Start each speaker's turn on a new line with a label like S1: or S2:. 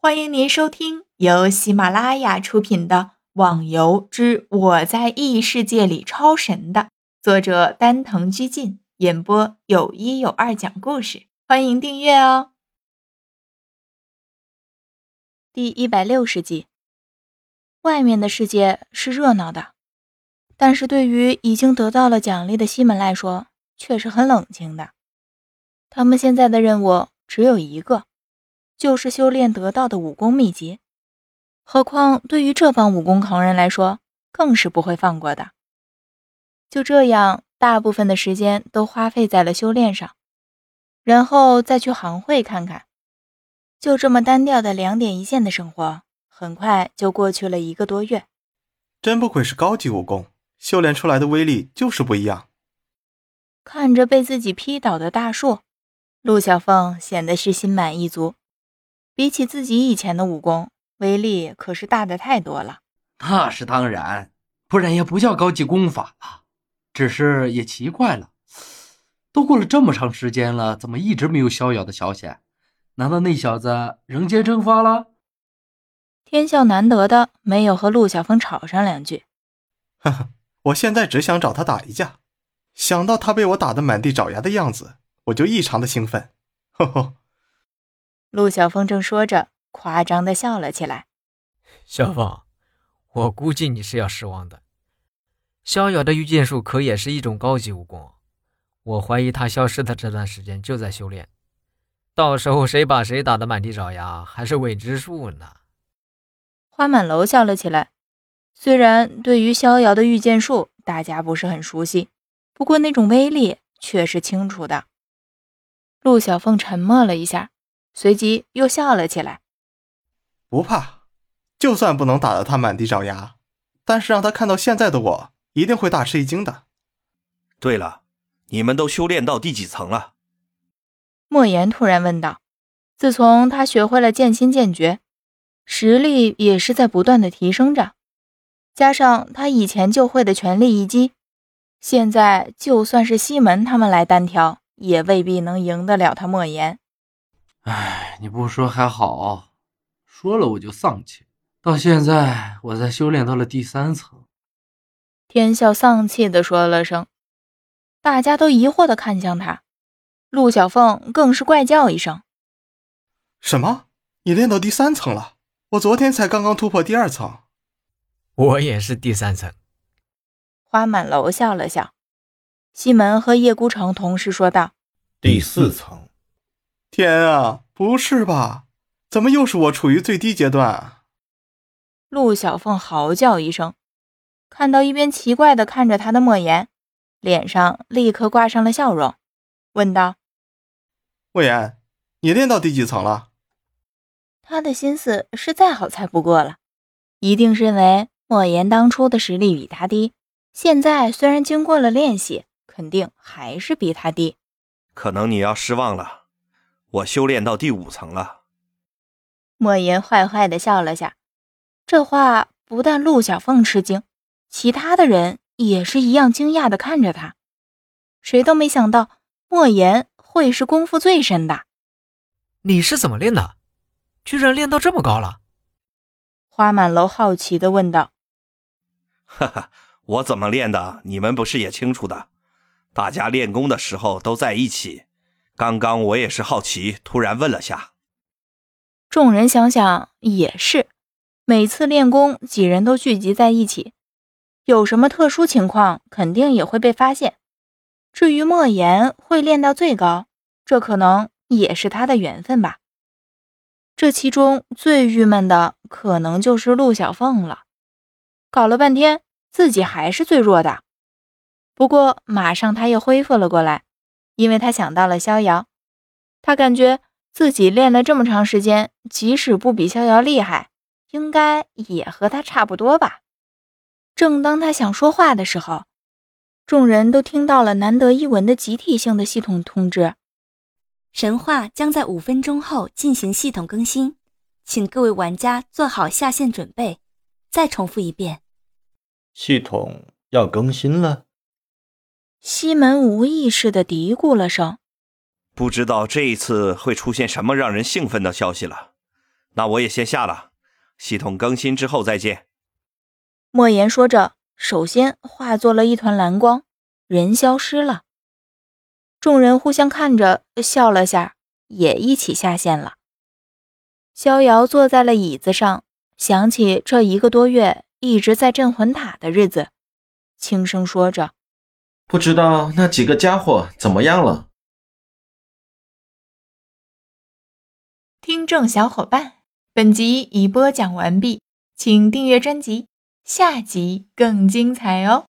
S1: 欢迎您收听由喜马拉雅出品的《网游之我在异世界里超神》的作者丹藤居进演播，有一有二讲故事。欢迎订阅哦。第一百六十集，外面的世界是热闹的，但是对于已经得到了奖励的西门来说，却是很冷清的。他们现在的任务只有一个。就是修炼得到的武功秘籍，何况对于这帮武功狂人来说，更是不会放过的。就这样，大部分的时间都花费在了修炼上，然后再去行会看看。就这么单调的两点一线的生活，很快就过去了一个多月。
S2: 真不愧是高级武功，修炼出来的威力就是不一样。
S1: 看着被自己劈倒的大树，陆小凤显得是心满意足。比起自己以前的武功，威力可是大的太多了。
S3: 那是当然，不然也不叫高级功法了。只是也奇怪了，都过了这么长时间了，怎么一直没有逍遥的消息？难道那小子人间蒸发了？
S1: 天笑难得的没有和陆小凤吵上两句。
S2: 呵呵，我现在只想找他打一架。想到他被我打得满地找牙的样子，我就异常的兴奋。呵呵。
S1: 陆小凤正说着，夸张的笑了起来。
S4: 小凤，我估计你是要失望的。逍遥的御剑术可也是一种高级武功，我怀疑他消失的这段时间就在修炼。到时候谁把谁打得满地找牙，还是未知数呢。
S1: 花满楼笑了起来。虽然对于逍遥的御剑术大家不是很熟悉，不过那种威力却是清楚的。陆小凤沉默了一下。随即又笑了起来，
S2: 不怕，就算不能打得他满地找牙，但是让他看到现在的我，一定会大吃一惊的。
S5: 对了，你们都修炼到第几层了？
S1: 莫言突然问道。自从他学会了剑心剑诀，实力也是在不断的提升着，加上他以前就会的全力一击，现在就算是西门他们来单挑，也未必能赢得了他莫言。
S3: 哎，你不说还好，说了我就丧气。到现在，我才修炼到了第三层。
S1: 天笑丧气的说了声，大家都疑惑的看向他。陆小凤更是怪叫一声：“
S2: 什么？你练到第三层了？我昨天才刚刚突破第二层。”
S4: 我也是第三层。
S1: 花满楼笑了笑。西门和叶孤城同时说道：“
S6: 第四层。”
S2: 天啊，不是吧？怎么又是我处于最低阶段啊？
S1: 陆小凤嚎叫一声，看到一边奇怪的看着他的莫言，脸上立刻挂上了笑容，问道：“
S2: 莫言，你练到第几层了？”
S1: 他的心思是再好猜不过了，一定认为莫言当初的实力比他低，现在虽然经过了练习，肯定还是比他低。
S5: 可能你要失望了。我修炼到第五层了。
S1: 莫言坏坏的笑了下，这话不但陆小凤吃惊，其他的人也是一样惊讶的看着他。谁都没想到莫言会是功夫最深的。
S4: 你是怎么练的？居然练到这么高了？
S1: 花满楼好奇的问道。
S5: 哈哈，我怎么练的？你们不是也清楚的？大家练功的时候都在一起。刚刚我也是好奇，突然问了下。
S1: 众人想想也是，每次练功几人都聚集在一起，有什么特殊情况肯定也会被发现。至于莫言会练到最高，这可能也是他的缘分吧。这其中最郁闷的可能就是陆小凤了，搞了半天自己还是最弱的。不过马上他又恢复了过来。因为他想到了逍遥，他感觉自己练了这么长时间，即使不比逍遥厉害，应该也和他差不多吧。正当他想说话的时候，众人都听到了难得一闻的集体性的系统通知：
S7: 神话将在五分钟后进行系统更新，请各位玩家做好下线准备。再重复一遍，
S6: 系统要更新了。
S1: 西门无意识的嘀咕了声：“
S5: 不知道这一次会出现什么让人兴奋的消息了。那我也先下了，系统更新之后再见。
S1: 莫言说着，首先化作了一团蓝光，人消失了。众人互相看着，笑了下，也一起下线了。逍遥坐在了椅子上，想起这一个多月一直在镇魂塔的日子，轻声说着：“
S6: 不知道那几个家伙怎么样了。”
S1: 听众小伙伴，本集已播讲完毕，请订阅专辑，下集更精彩哦。